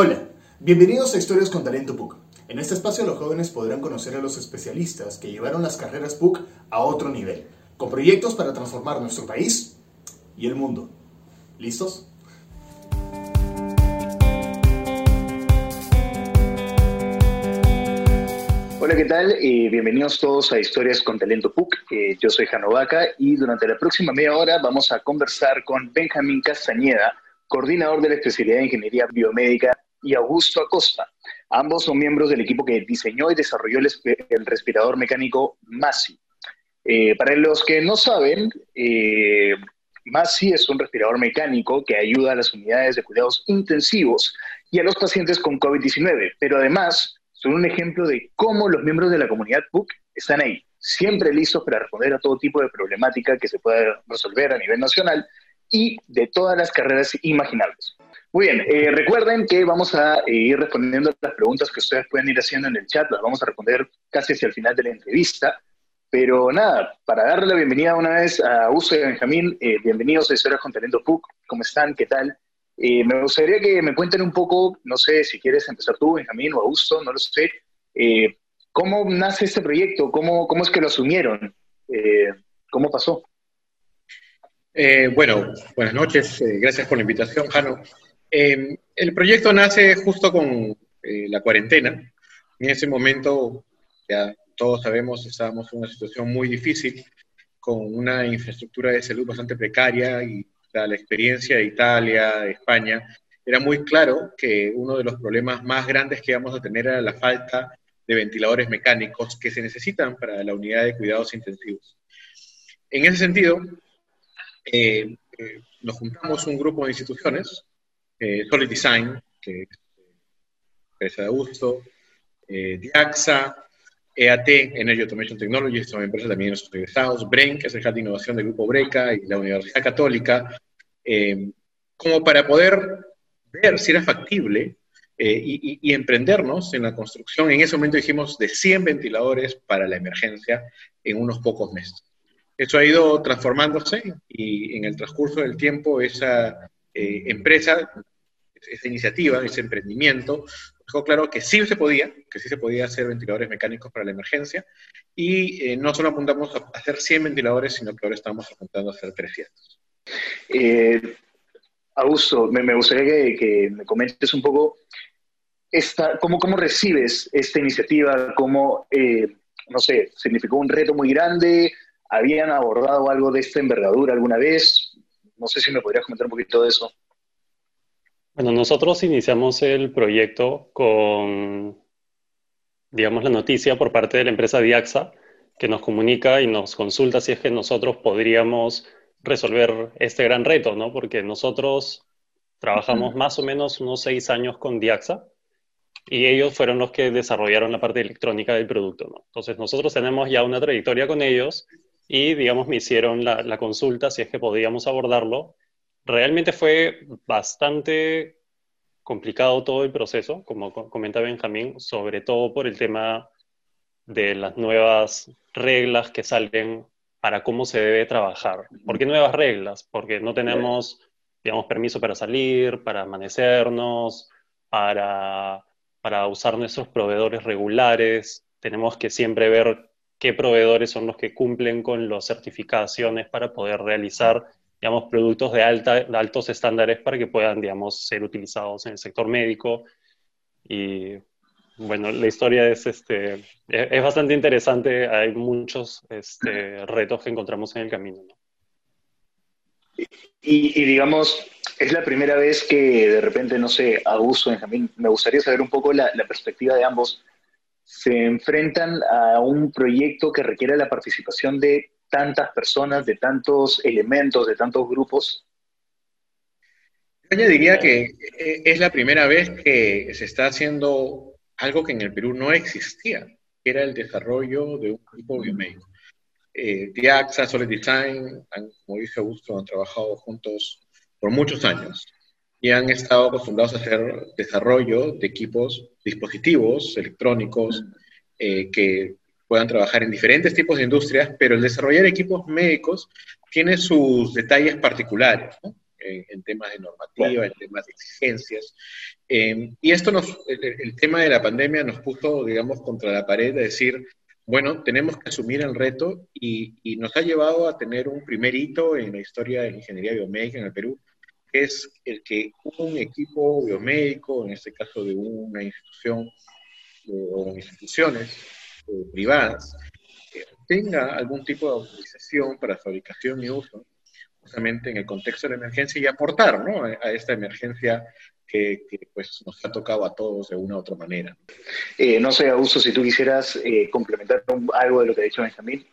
Hola, bienvenidos a Historias con Talento PUC. En este espacio los jóvenes podrán conocer a los especialistas que llevaron las carreras PUC a otro nivel, con proyectos para transformar nuestro país y el mundo. ¿Listos? Hola, ¿qué tal? Bienvenidos todos a Historias con Talento PUC. Eh, yo soy Jano Vaca y durante la próxima media hora vamos a conversar con Benjamín Castañeda, coordinador de la especialidad de Ingeniería Biomédica, y Augusto Acosta. Ambos son miembros del equipo que diseñó y desarrolló el, respirador mecánico MASI. Eh, para los que no saben, eh, MASI es un respirador mecánico que ayuda a las unidades de cuidados intensivos y a los pacientes con COVID-19, pero además son un ejemplo de cómo los miembros de la comunidad PUC están ahí, siempre listos para responder a todo tipo de problemática que se pueda resolver a nivel nacional y de todas las carreras imaginables. Muy bien, eh, recuerden que vamos a eh, ir respondiendo las preguntas que ustedes pueden ir haciendo en el chat, las vamos a responder casi hacia el final de la entrevista. Pero nada, para darle la bienvenida una vez a Uso y Benjamín, eh, bienvenidos a Historias con Talento PUC, ¿cómo están? ¿Qué tal? me gustaría que me cuenten un poco, no sé si quieres empezar tú, Benjamín, o Augusto, no lo sé, ¿cómo nace este proyecto? ¿Cómo, cómo es que lo asumieron? ¿Cómo pasó? bueno, buenas noches, gracias por la invitación, Jano. Em, el proyecto nace justo con eh, la cuarentena. En ese momento, ya todos sabemos, estábamos en una situación muy difícil, con una infraestructura de salud bastante precaria y la experiencia de Italia, de España, era muy claro que uno de los problemas más grandes que íbamos a tener era la falta de ventiladores mecánicos que se necesitan para la unidad de cuidados intensivos. En ese sentido, eh, eh, nos juntamos un grupo de instituciones eh, Solid Design, que es empresa de Augusto, eh, Diaxa, EAT, Energy Automation Technology, son empresas también de nuestros egresados, BREN, que es el Hub de Innovación del Grupo Breca, y la Universidad Católica, eh, como para poder ver si era factible y, y, emprendernos en la construcción. En ese momento dijimos de 100 ventiladores para la emergencia en unos pocos meses. Eso ha ido transformándose y en el transcurso del tiempo esa empresa esa iniciativa, ese emprendimiento, dejó claro que sí se podía, que sí se podía hacer ventiladores mecánicos para la emergencia, y eh, no solo apuntamos a hacer 100 ventiladores, sino que ahora estamos apuntando a hacer 300. Eh, Augusto, me, gustaría que, me comentes un poco esta, cómo, cómo recibes esta iniciativa, cómo, eh, no sé, significó un reto muy grande, habían abordado algo de esta envergadura alguna vez, no sé si me podrías comentar un poquito de eso. Bueno, nosotros iniciamos el proyecto con, digamos, la noticia por parte de la empresa Diaxa, que nos comunica y nos consulta si es que nosotros podríamos resolver este gran reto, ¿no? Porque nosotros trabajamos más o menos unos seis años con Diaxa y ellos fueron los que desarrollaron la parte electrónica del producto, ¿no? Entonces nosotros tenemos ya una trayectoria con ellos y, digamos, me hicieron la, consulta si es que podíamos abordarlo realmente fue bastante complicado todo el proceso, como comenta Benjamín, sobre todo por el tema de las nuevas reglas que salen para cómo se debe trabajar. ¿Por qué nuevas reglas? Porque no tenemos, digamos, permiso para salir, para amanecernos, para, para usar nuestros proveedores regulares. Tenemos que siempre ver qué proveedores son los que cumplen con las certificaciones para poder realizar digamos, productos de, alta, de altos estándares para que puedan, digamos, ser utilizados en el sector médico. Y bueno, la historia es, este, es, bastante interesante, hay muchos este, retos que encontramos en el camino. Y, digamos, es la primera vez que de repente, no sé, Augusto, Benjamín, me gustaría saber un poco la, la perspectiva de ambos. Se enfrentan a un proyecto que requiere la participación de tantas personas, de tantos elementos, de tantos grupos? Yo diría que eh, es la primera vez que se está haciendo algo que en el Perú no existía, que era el desarrollo de un grupo biomédico. Eh, Diaxa, Solid Design, como dice Augusto, han trabajado juntos por muchos años y han estado acostumbrados a hacer desarrollo de equipos, dispositivos electrónicos eh, que puedan trabajar en diferentes tipos de industrias, pero el desarrollar equipos médicos tiene sus detalles particulares. en, temas de normativa, en temas de exigencias. Eh, y esto nos, el, tema de la pandemia nos puso, digamos, contra la pared de decir, bueno, tenemos que asumir el reto y, y, nos ha llevado a tener un primer hito en la historia de la ingeniería biomédica en el Perú, que es el que un equipo biomédico, en este caso de una institución o instituciones eh, privadas, tenga algún tipo de autorización para fabricación y uso, justamente en el contexto de la emergencia y aportar ¿no? a, esta emergencia que, pues, nos ha tocado a todos de una u otra manera. Eh, no sé, Augusto, si tú quisieras eh, complementar algo de lo que ha dicho Benjamín.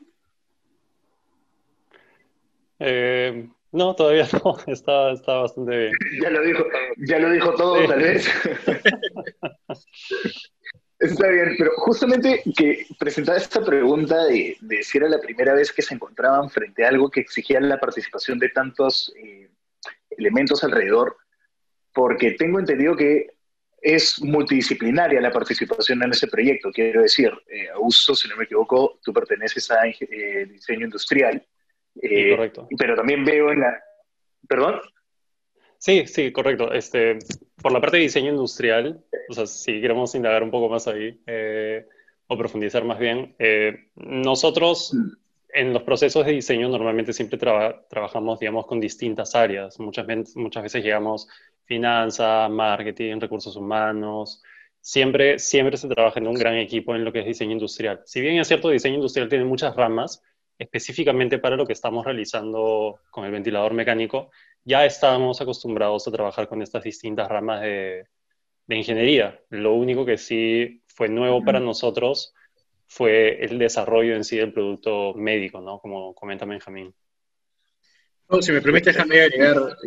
Eh, no, todavía no, está, está bastante bien. Ya lo dijo, ya lo dijo todo, tal vez. Está bien, pero justamente que presentaba esta pregunta de, si era la primera vez que se encontraban frente a algo que exigía la participación de tantos eh, elementos alrededor, porque tengo entendido que es multidisciplinaria la participación en ese proyecto. Quiero decir, eh, Augusto, si no me equivoco, tú perteneces a eh, diseño industrial. Eh, correcto. Pero también veo en la... ¿Perdón? Sí, sí, correcto. Este, por la parte de diseño industrial, o sea, si queremos indagar un poco más ahí eh, o profundizar más bien, eh, nosotros mm. en los procesos de diseño normalmente siempre trabajamos, digamos, con distintas áreas. Muchas, muchas veces llegamos finanzas, marketing, recursos humanos. Siempre, siempre se trabaja en un gran equipo en lo que es diseño industrial. Si bien es cierto, diseño industrial tiene muchas ramas, específicamente para lo que estamos realizando con el ventilador mecánico, ya estábamos acostumbrados a trabajar con estas distintas ramas de, ingeniería. Lo único que sí fue nuevo para nosotros fue el desarrollo en sí del producto médico, ¿no? Como comenta Benjamín. Si me permite, déjame agregar,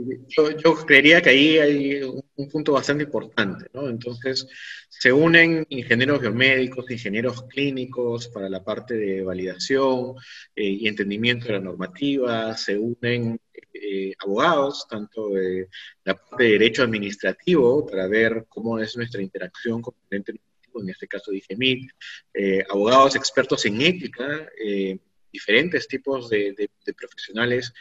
yo, creería que ahí hay un, punto bastante importante, ¿no? Entonces, se unen ingenieros biomédicos, ingenieros clínicos para la parte de validación eh, y entendimiento de la normativa, se unen eh, abogados, tanto de la parte de derecho administrativo, para ver cómo es nuestra interacción con el ente en este caso dije eh, abogados expertos en ética, eh, diferentes tipos de, profesionales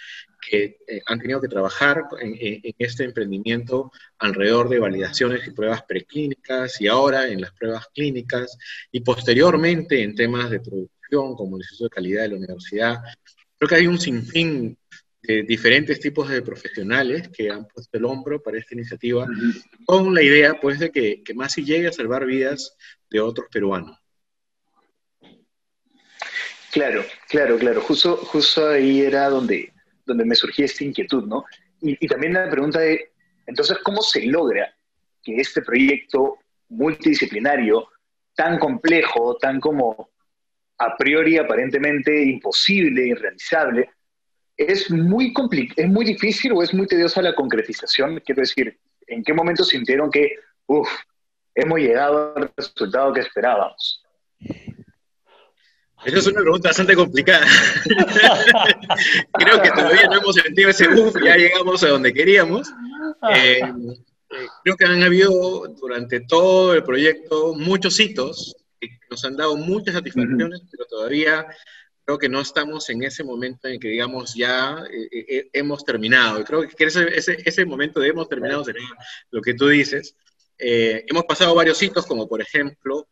que eh, han tenido que trabajar en, en, este emprendimiento alrededor de validaciones y pruebas preclínicas y ahora en las pruebas clínicas y posteriormente en temas de producción como el Instituto de Calidad de la Universidad. Creo que hay un sinfín diferentes tipos de profesionales que han puesto el hombro para esta iniciativa, con la idea, pues, de que, que Masi llegue a salvar vidas de otros peruanos. Claro, claro, claro. Justo, justo ahí era donde, donde me surgía esta inquietud, ¿no? Y, y también la pregunta de, entonces, ¿cómo se logra que este proyecto multidisciplinario, tan complejo, tan como a priori aparentemente imposible, irrealizable, es muy, es muy difícil o es muy tediosa la concretización. Quiero decir, ¿en qué momento sintieron que, uff, hemos llegado al resultado que esperábamos? Esa es una pregunta bastante complicada. Creo que todavía no hemos sentido ese uff, ya llegamos a donde queríamos. Eh, eh, creo que han habido durante todo el proyecto muchos hitos que nos han dado muchas satisfacciones, pero todavía creo que no estamos en ese momento en que digamos ya eh, eh, eh, hemos terminado. Creo que ese, ese, ese, momento de hemos terminado sería lo que tú dices. hemos pasado varios hitos, como por ejemplo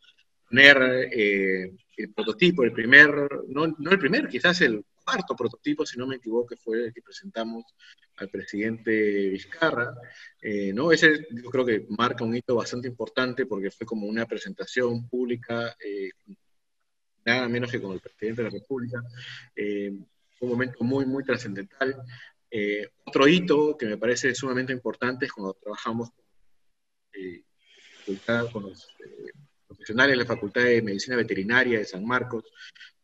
poner el prototipo, el primer, no, no, el primer, quizás el cuarto prototipo, si no me equivoco, que fue el que presentamos al presidente Vizcarra. ¿no? Ese yo creo que marca un hito bastante importante porque fue como una presentación pública nada menos que con el presidente de la República. Eh, un momento muy, muy trascendental. Eh, otro hito que me parece sumamente importante es cuando trabajamos eh, con los profesionales de la Facultad de Medicina Veterinaria de San Marcos,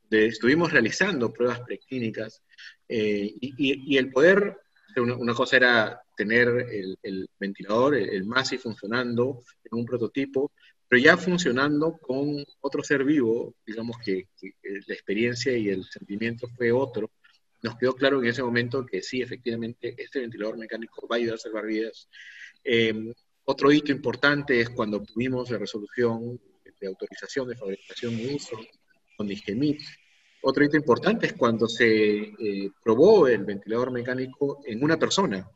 donde estuvimos realizando pruebas preclínicas y, el poder, una, cosa era tener el, ventilador, el, el MASI funcionando en un prototipo, pero ya funcionando con otro ser vivo, digamos que, la experiencia y el sentimiento fue otro, nos quedó claro en ese momento que sí, efectivamente, este ventilador mecánico va a ayudar a salvar vidas. Em, otro hito importante es cuando tuvimos la resolución de autorización de fabricación y uso con Digemit. Otro hito importante es cuando se eh, probó el ventilador mecánico en una persona,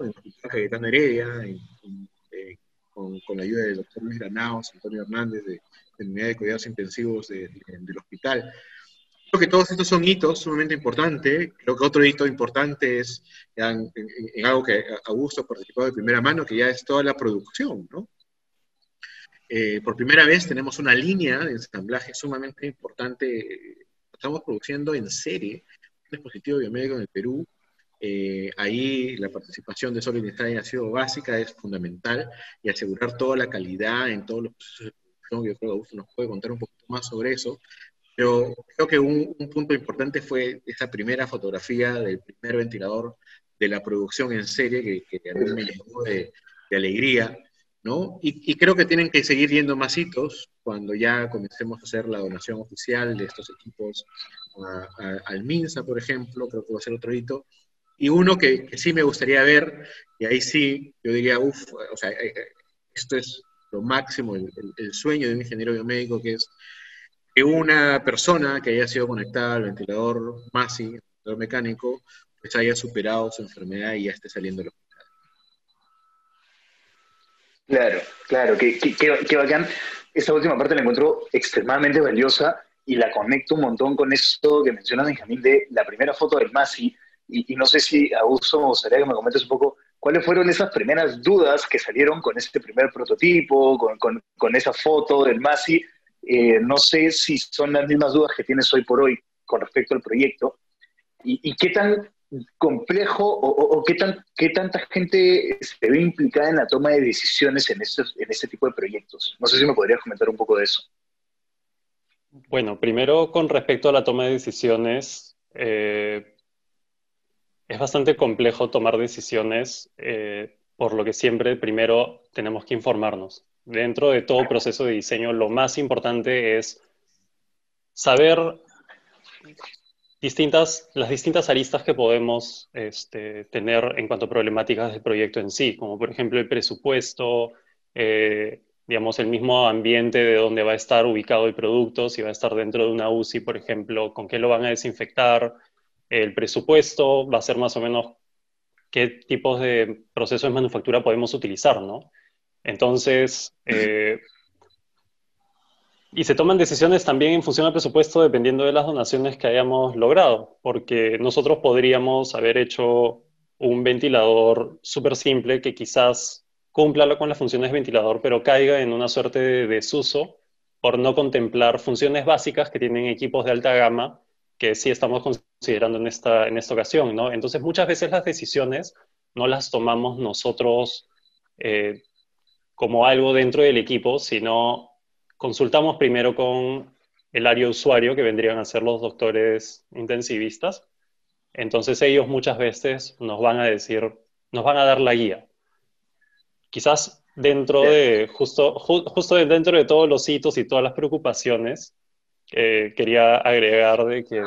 en el Hospital Cayetano Heredia, eh, con, la ayuda del doctor Luis Granados, Antonio Hernández, de, la Unidad de Cuidados Intensivos del hospital. Creo que todos estos son hitos sumamente importantes. Creo que otro hito importante es en, algo que Augusto ha participado de primera mano, que ya es toda la producción, ¿no? Eh, por primera vez tenemos una línea de ensamblaje sumamente importante. Estamos produciendo en serie un dispositivo biomédico en el Perú. Eh, ahí la participación de Solid ha sido básica, es fundamental, y asegurar toda la calidad en todos los procesos de producción. Yo creo que Augusto nos puede contar un poquito más sobre eso. Pero creo que un, punto importante fue esa primera fotografía del primer ventilador de la producción en serie que, a mí me llenó de, alegría, ¿no? Y, creo que tienen que seguir yendo más hitos cuando ya comencemos a hacer la donación oficial de estos equipos al MINSA, por ejemplo, creo que va a ser otro hito. Y uno que, sí me gustaría ver, y ahí sí, yo diría, uff, o sea, eh, eh, esto es lo máximo, el, sueño de un ingeniero biomédico, que es que una persona que haya sido conectada al ventilador MASI, ventilador mecánico, pues haya superado su enfermedad y ya esté saliendo del. Claro, claro, qué, qué, bacán. Esta última parte la encuentro extremadamente valiosa y la conecto un montón con esto que mencionas, Benjamín, de la primera foto del MASI. Y, no sé si, Augusto, me gustaría que me comentes un poco cuáles fueron esas primeras dudas que salieron con este primer prototipo, con, con, esa foto del MASI, eh, no sé si son las mismas dudas que tienes hoy por hoy con respecto al proyecto y, qué tan complejo o, qué, tan, qué tanta gente se ve implicada en la toma de decisiones en, en este tipo de proyectos. No sé si me podrías comentar un poco de eso. Bueno, primero con respecto a la toma de decisiones, eh, es bastante complejo tomar decisiones, eh, por lo que siempre primero tenemos que informarnos dentro de todo proceso de diseño, lo más importante es saber distintas, las distintas aristas que podemos este, tener en cuanto a problemáticas del proyecto en sí, como por ejemplo el presupuesto, eh, digamos, el mismo ambiente de donde va a estar ubicado el producto, si va a estar dentro de una UCI, por ejemplo, con qué lo van a desinfectar, el presupuesto va a ser más o menos qué tipos de procesos de manufactura podemos utilizar, ¿no? Entonces, eh, y se toman decisiones también en función del presupuesto dependiendo de las donaciones que hayamos logrado, porque nosotros podríamos haber hecho un ventilador súper simple que quizás cumpla con las funciones de ventilador, pero caiga en una suerte de desuso por no contemplar funciones básicas que tienen equipos de alta gama que sí estamos considerando en esta, en esta ocasión, ¿no? Entonces, muchas veces las decisiones no las tomamos nosotros eh, como algo dentro del equipo, sino consultamos primero con el área usuario, que vendrían a ser los doctores intensivistas. Entonces ellos muchas veces nos van a decir, nos van a dar la guía. Quizás dentro de, justo, justo dentro de todos los hitos y todas las preocupaciones, eh, quería agregar de que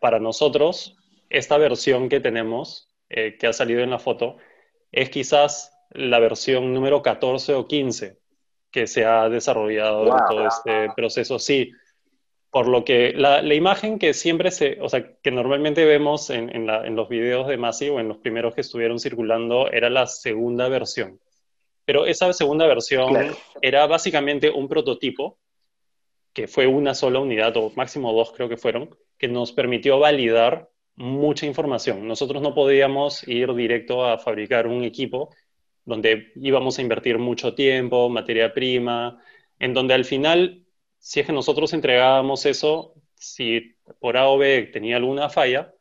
para nosotros esta versión que tenemos, eh, que ha salido en la foto, es quizás la versión número 14 o 15 que se ha desarrollado en todo este proceso. Sí, por lo que la, imagen que siempre se, o sea, que normalmente vemos en, los videos de Masi o en los primeros que estuvieron circulando era la segunda versión. Pero esa segunda versión era básicamente un prototipo que fue una sola unidad, o máximo dos creo que fueron, que nos permitió validar mucha información. Nosotros no podíamos ir directo a fabricar un equipo donde íbamos a invertir mucho tiempo, materia prima, en donde al final, si es que nosotros entregábamos eso, si por A o B tenía alguna falla,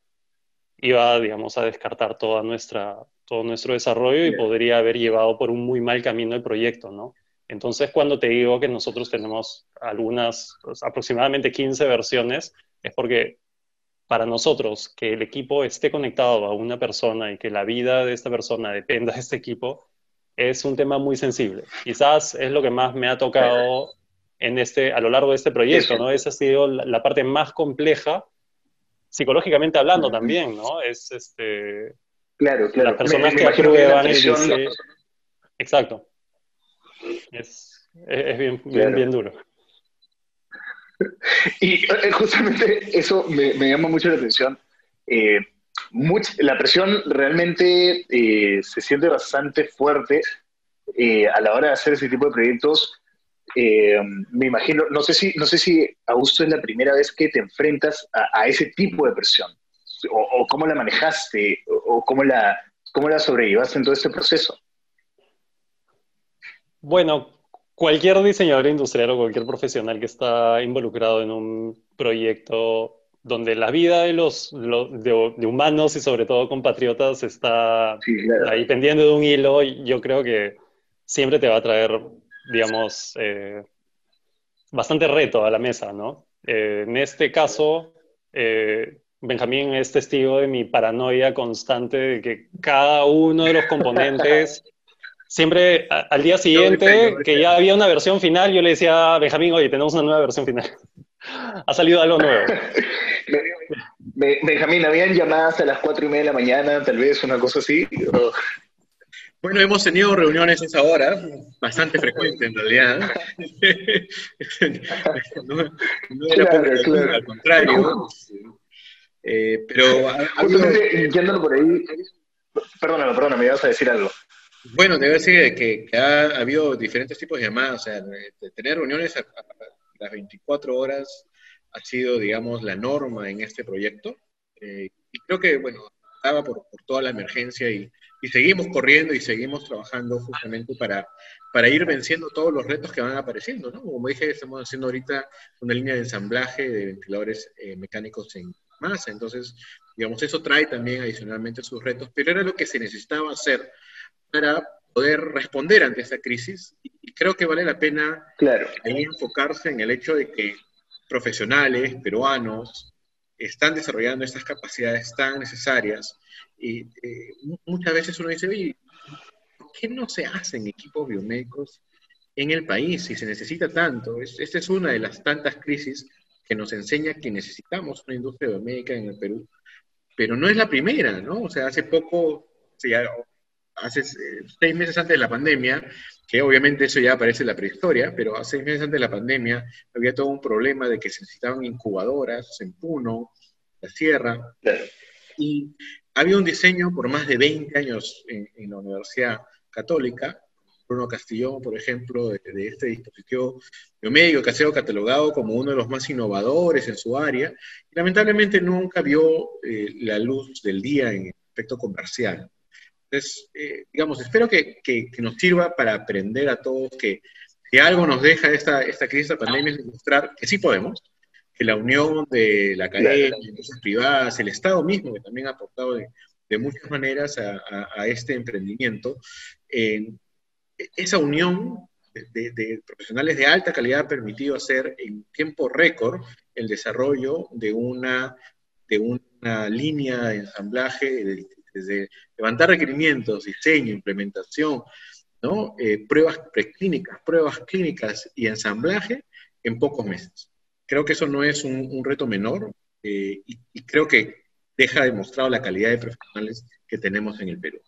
iba, digamos, a descartar toda nuestra, todo nuestro desarrollo y podría haber llevado por un muy mal camino el proyecto, ¿no? Entonces, cuando te digo que nosotros tenemos algunas, pues, aproximadamente 15 versiones, es porque para nosotros que el equipo esté conectado a una persona y que la vida de esta persona dependa de este equipo, es un tema muy sensible. Quizás es lo que más me ha tocado en este, a lo largo de este proyecto, ¿no? Esa ha sido la, parte más compleja, psicológicamente hablando también, ¿no? Es este... Claro, claro. Las personas que aprueban diseño... Exacto. Es, bien, bien, duro. Y eh, justamente eso me, llama mucho la atención. Eh, la presión realmente eh, se siente bastante fuerte eh, a la hora de hacer ese tipo de proyectos. Eh, me imagino, no sé si, no sé si Augusto es la primera vez que te enfrentas a, ese tipo de presión, o, cómo la manejaste, o, cómo, la, cómo la sobrellevaste en todo este proceso. Bueno, cualquier diseñador industrial o cualquier profesional que está involucrado en un proyecto donde la vida de los de, humanos y sobre todo compatriotas está ahí pendiendo de un hilo, yo creo que siempre te va a traer, digamos, eh, bastante reto a la mesa, ¿no? Eh, en este caso, eh, Benjamín es testigo de mi paranoia constante de que cada uno de los componentes, siempre al día siguiente, que ya había una versión final, yo le decía a Benjamín, oye, tenemos una nueva versión final. Ha salido algo nuevo. Benjamín, ¿habían llamadas a las cuatro y media de la mañana, tal vez, una cosa así? Bueno, hemos tenido reuniones a esa hora, bastante frecuente en realidad. no, era claro, al contrario. Eh, pero. Justamente, yéndolo por ahí. Perdóname, perdóname, me ibas a decir algo. Bueno, debe decir que, que, ha, habido diferentes tipos de llamadas. O sea, tener reuniones a, las 24 horas ha sido, digamos, la norma en este proyecto. Eh, y creo que, bueno, estaba por, por toda la emergencia y y seguimos corriendo y seguimos trabajando justamente para, para ir venciendo todos los retos que van apareciendo, ¿no? Como dije, estamos haciendo ahorita una línea de ensamblaje de ventiladores eh, mecánicos en masa, entonces, digamos, eso trae también adicionalmente sus retos, pero era lo que se necesitaba hacer para poder responder ante esta crisis y creo que vale la pena claro. enfocarse en el hecho de que profesionales peruanos están desarrollando estas capacidades tan necesarias y eh, muchas veces uno dice, oye, ¿por qué no se hacen equipos biomédicos en el país si se necesita tanto? esta es una de las tantas crisis que nos enseña que necesitamos una industria biomédica en el Perú. Pero no es la primera, ¿no? O sea, hace poco, hace eh, seis meses antes de la pandemia, que obviamente eso ya aparece en la prehistoria, pero hace seis meses antes de la pandemia había todo un problema de que se necesitaban incubadoras en Puno, la Sierra, y había un diseño por más de 20 años en, la Universidad Católica, Bruno Castillón, por ejemplo, de, este dispositivo biomédico que ha sido catalogado como uno de los más innovadores en su área, y lamentablemente nunca vio eh, la luz del día en aspecto comercial. Entonces, eh, digamos, espero que, que, nos sirva para aprender a todos que si algo nos deja esta, esta crisis, esta pandemia, es demostrar que sí podemos, que la unión de la academia, las empresas privadas, el Estado mismo, que también ha aportado de, muchas maneras a, este emprendimiento, esa unión de, profesionales de alta calidad ha permitido hacer en tiempo récord el desarrollo de una, de una línea de ensamblaje, desde levantar requerimientos, diseño, implementación, ¿no? Eh, pruebas preclínicas, pruebas clínicas y ensamblaje en pocos meses. Creo que eso no es un, reto menor eh, y, creo que deja demostrado la calidad de profesionales que tenemos en el Perú.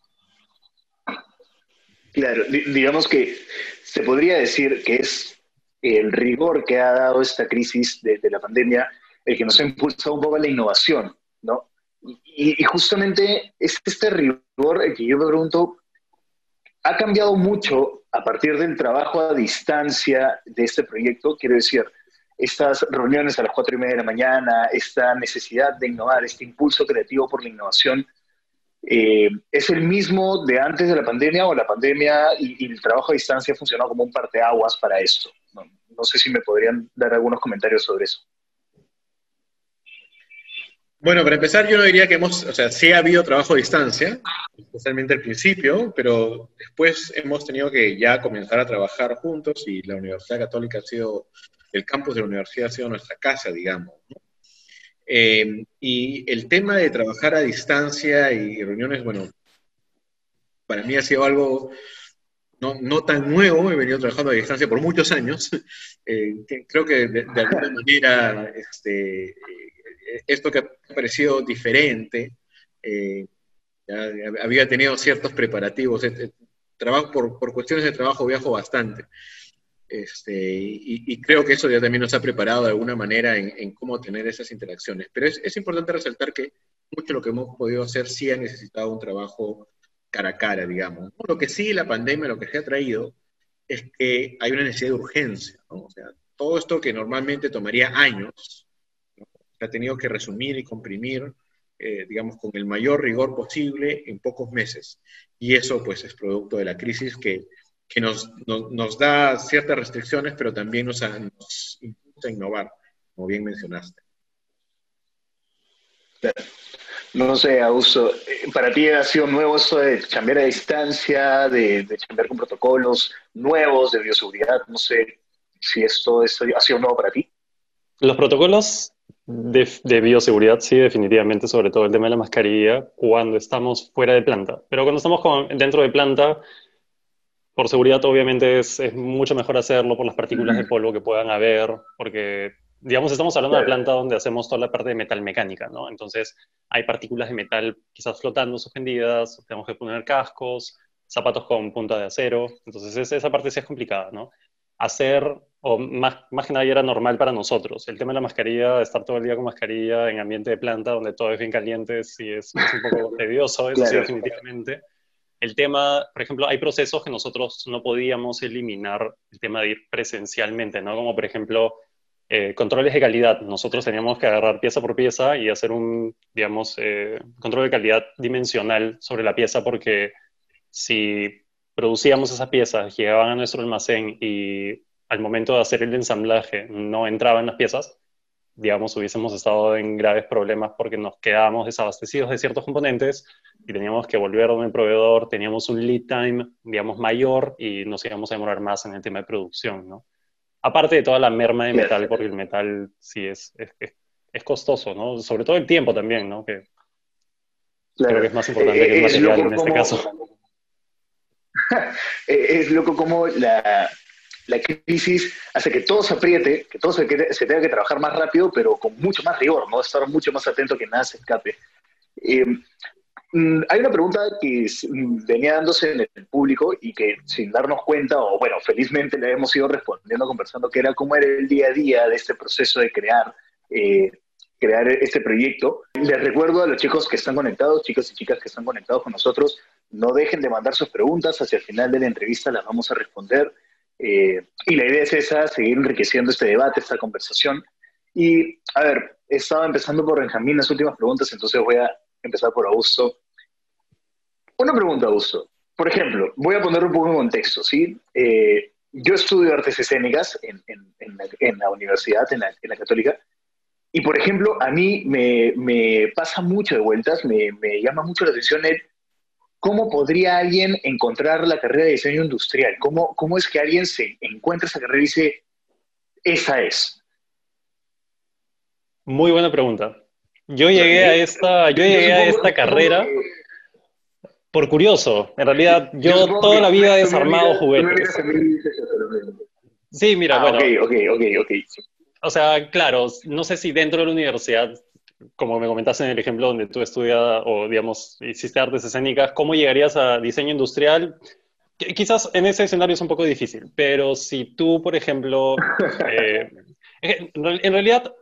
Claro, digamos que se podría decir que es el rigor que ha dado esta crisis de, la pandemia el que nos ha impulsado un poco a la innovación, ¿no? Y, justamente es este rigor el que yo me pregunto, ¿ha cambiado mucho a partir del trabajo a distancia de este proyecto? Quiero decir, estas reuniones a las cuatro y media de la mañana, esta necesidad de innovar, este impulso creativo por la innovación, eh, ¿es el mismo de antes de la pandemia o la pandemia y, el trabajo a distancia funcionó como un parteaguas para esto? No, sé si me podrían dar algunos comentarios sobre eso. Bueno, para empezar, yo no diría que hemos, o sea, sí ha habido trabajo a distancia, especialmente al principio, pero después hemos tenido que ya comenzar a trabajar juntos y la Universidad Católica ha sido el campus de la universidad ha sido nuestra casa, digamos. Eh, y el tema de trabajar a distancia y reuniones, bueno, para mí ha sido algo no, tan nuevo, he venido trabajando a distancia por muchos años. Eh, creo que de, alguna manera este, eh, esto que ha parecido diferente, había tenido ciertos preparativos. trabajo, por, por, cuestiones de trabajo viajo bastante. Este, y, creo que eso ya también nos ha preparado de alguna manera en, cómo tener esas interacciones. Pero es, importante resaltar que mucho de lo que hemos podido hacer sí ha necesitado un trabajo cara a cara, digamos. Lo que sí la pandemia lo que se ha traído es que hay una necesidad de urgencia, O sea, todo esto que normalmente tomaría años, se ha tenido que resumir y comprimir, eh, digamos, con el mayor rigor posible en pocos meses. Y eso, pues, es producto de la crisis que, que nos, nos, da ciertas restricciones, pero también nos, nos impulsa a innovar, como bien mencionaste. No sé, Augusto, eh, ¿para ti ha sido nuevo eso de cambiar a distancia, de, de cambiar con protocolos nuevos de bioseguridad? No sé si esto, esto ha sido nuevo para ti. Los protocolos de, de, bioseguridad, sí, definitivamente, sobre todo el tema de la mascarilla, cuando estamos fuera de planta. Pero cuando estamos dentro de planta, por seguridad, obviamente es, es, mucho mejor hacerlo por las partículas de polvo que puedan haber, porque digamos, estamos hablando de planta donde hacemos toda la parte de metal mecánica, ¿no? Entonces, hay partículas de metal quizás flotando, suspendidas, tenemos que poner cascos, zapatos con punta de acero, entonces esa parte sí es complicada, ¿no? Hacer, o más, más que nada era normal para nosotros, el tema de la mascarilla, estar todo el día con mascarilla en ambiente de planta donde todo es bien caliente, sí es, un poco tedioso, eso sí definitivamente. El tema, por ejemplo, hay procesos que nosotros no podíamos eliminar, el tema de ir presencialmente, ¿no? Como por ejemplo, eh, controles de calidad. Nosotros teníamos que agarrar pieza por pieza y hacer un, digamos, eh, control de calidad dimensional sobre la pieza porque si producíamos esas piezas, llegaban a nuestro almacén y al momento de hacer el ensamblaje no entraban las piezas, digamos, hubiésemos estado en graves problemas porque nos quedábamos desabastecidos de ciertos componentes y teníamos que volver a un proveedor, teníamos un lead time, digamos, mayor y nos íbamos a demorar más en el tema de producción, ¿no? Aparte de toda la merma de metal, porque el metal sí es, es, costoso, ¿no? Sobre todo el tiempo también, ¿no? Que creo que es más importante que el material en este caso. es loco como la, la, crisis hace que todo se apriete, que todo se, se, tenga que trabajar más rápido, pero con mucho más rigor, ¿no? Estar mucho más atento que nada se escape. Eh, Mm, hay una pregunta que mm, venía dándose en el público y que sin darnos cuenta, o bueno, felizmente le hemos ido respondiendo, conversando, que era cómo era el día a día de este proceso de crear, eh, crear este proyecto. Les recuerdo a los chicos que están conectados, chicos y chicas que están conectados con nosotros, no dejen de mandar sus preguntas, hacia el final de la entrevista las vamos a responder. Eh, y la idea es esa, seguir enriqueciendo este debate, esta conversación. Y, a ver, estaba empezando por Benjamín las últimas preguntas, entonces voy a empezar por Augusto. Una pregunta, Augusto. Por ejemplo, voy a poner un poco en contexto, ¿sí? Eh, yo estudio artes escénicas en, la, universidad, en la, católica, y por ejemplo, a mí me, pasa mucho de vueltas, me, llama mucho la atención el cómo podría alguien encontrar la carrera de diseño industrial, cómo, cómo es que alguien se encuentra esa carrera y dice, esa es. Muy buena pregunta. Yo llegué a esta, yo llegué a esta carrera por curioso. En realidad, yo toda la vida he desarmado juguetes. Sí, mira, ah, bueno. Ok, ok, ok, ok. O sea, claro, no sé si dentro de la universidad, como me comentaste en el ejemplo donde tú estudias o, digamos, hiciste artes escénicas, ¿cómo llegarías a diseño industrial? Quizás en ese escenario es un poco difícil, pero si tú, por ejemplo, eh, en realidad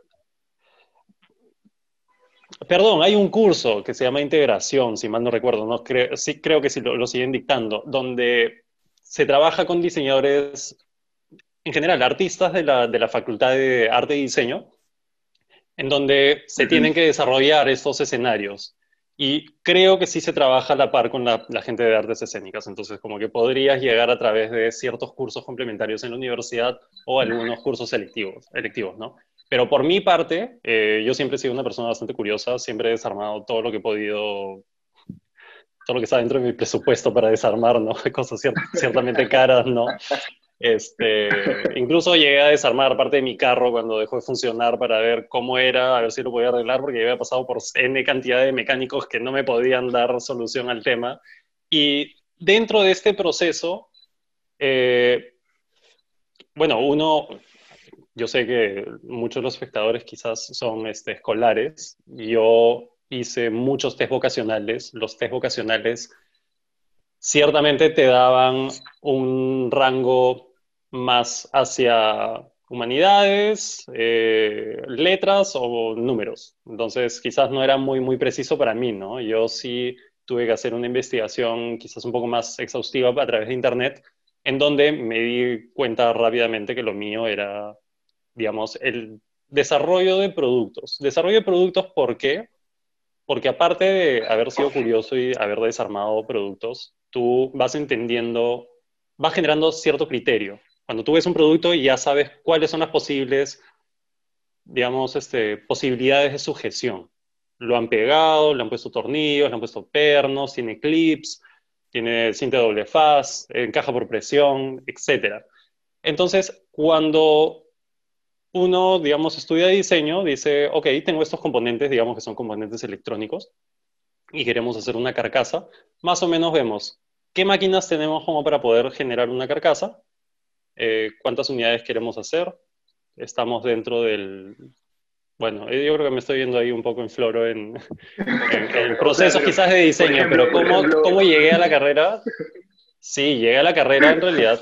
Perdón, hay un curso que se llama Integración, si mal no recuerdo, ¿no? Creo, sí creo que sí lo, siguen dictando, donde se trabaja con diseñadores, en general, artistas de la, de la Facultad de Arte y Diseño, en donde se tienen que desarrollar estos escenarios. Y creo que sí se trabaja a la par con la, la, gente de artes escénicas. Entonces, como que podrías llegar a través de ciertos cursos complementarios en la universidad o algunos cursos selectivos, electivos, ¿no? Pero por mi parte, eh, yo siempre he sido una persona bastante curiosa, siempre he desarmado todo lo que he podido, todo lo que está dentro de mi presupuesto para desarmar, ¿no? Cosas ciertamente caras, ¿no? Este, incluso llegué a desarmar parte de mi carro cuando dejó de funcionar para ver cómo era, a ver si lo podía arreglar, porque había pasado por N cantidad de mecánicos que no me podían dar solución al tema. Y dentro de este proceso, eh, bueno, uno, yo sé que muchos de los espectadores quizás son este, escolares. Yo hice muchos test vocacionales. Los test vocacionales ciertamente te daban un rango más hacia humanidades, eh, letras o números. Entonces, quizás no era muy, muy preciso para mí, ¿no? Yo sí tuve que hacer una investigación quizás un poco más exhaustiva a través de Internet, en donde me di cuenta rápidamente que lo mío era, digamos, el desarrollo de productos. Desarrollo de productos, ¿por qué? Porque aparte de haber sido curioso y haber desarmado productos, tú vas entendiendo, vas generando cierto criterio cuando tú ves un producto y ya sabes cuáles son las posibles, digamos, este, posibilidades de sujeción. Lo han pegado, le han puesto tornillos, le han puesto pernos, tiene clips, tiene cinta de doble faz, encaja por presión, etc. Entonces, cuando uno, digamos, estudia diseño, dice, ok, tengo estos componentes, digamos que son componentes electrónicos, y queremos hacer una carcasa, más o menos vemos qué máquinas tenemos como para poder generar una carcasa, eh, cuántas unidades queremos hacer. Estamos dentro del... Bueno, yo creo que me estoy viendo ahí un poco en floro en, el proceso quizás de diseño, pero ¿cómo, ¿cómo llegué a la carrera? Sí, llegué a la carrera en realidad